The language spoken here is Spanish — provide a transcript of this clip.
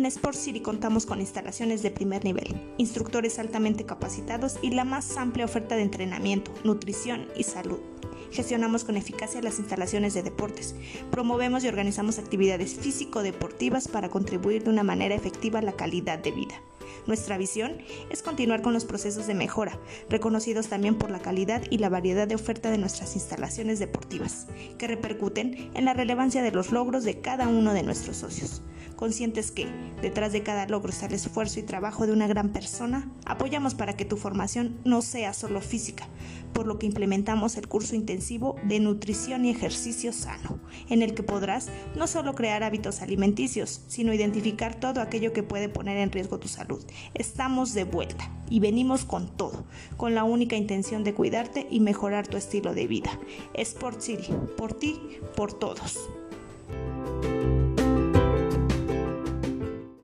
En Sport City contamos con instalaciones de primer nivel, instructores altamente capacitados y la más amplia oferta de entrenamiento, nutrición y salud. Gestionamos con eficacia las instalaciones de deportes. Promovemos y organizamos actividades físico-deportivas para contribuir de una manera efectiva a la calidad de vida. Nuestra visión es continuar con los procesos de mejora, reconocidos también por la calidad y la variedad de oferta de nuestras instalaciones deportivas, que repercuten en la relevancia de los logros de cada uno de nuestros socios. Conscientes que, detrás de cada logro está el esfuerzo y trabajo de una gran persona, apoyamos para que tu formación no sea solo física, por lo que implementamos el curso intensivo de nutrición y ejercicio sano, en el que podrás no solo crear hábitos alimenticios, sino identificar todo aquello que puede poner en riesgo tu salud. Estamos de vuelta y venimos con todo, con la única intención de cuidarte y mejorar tu estilo de vida. Sport City, por ti, por todos.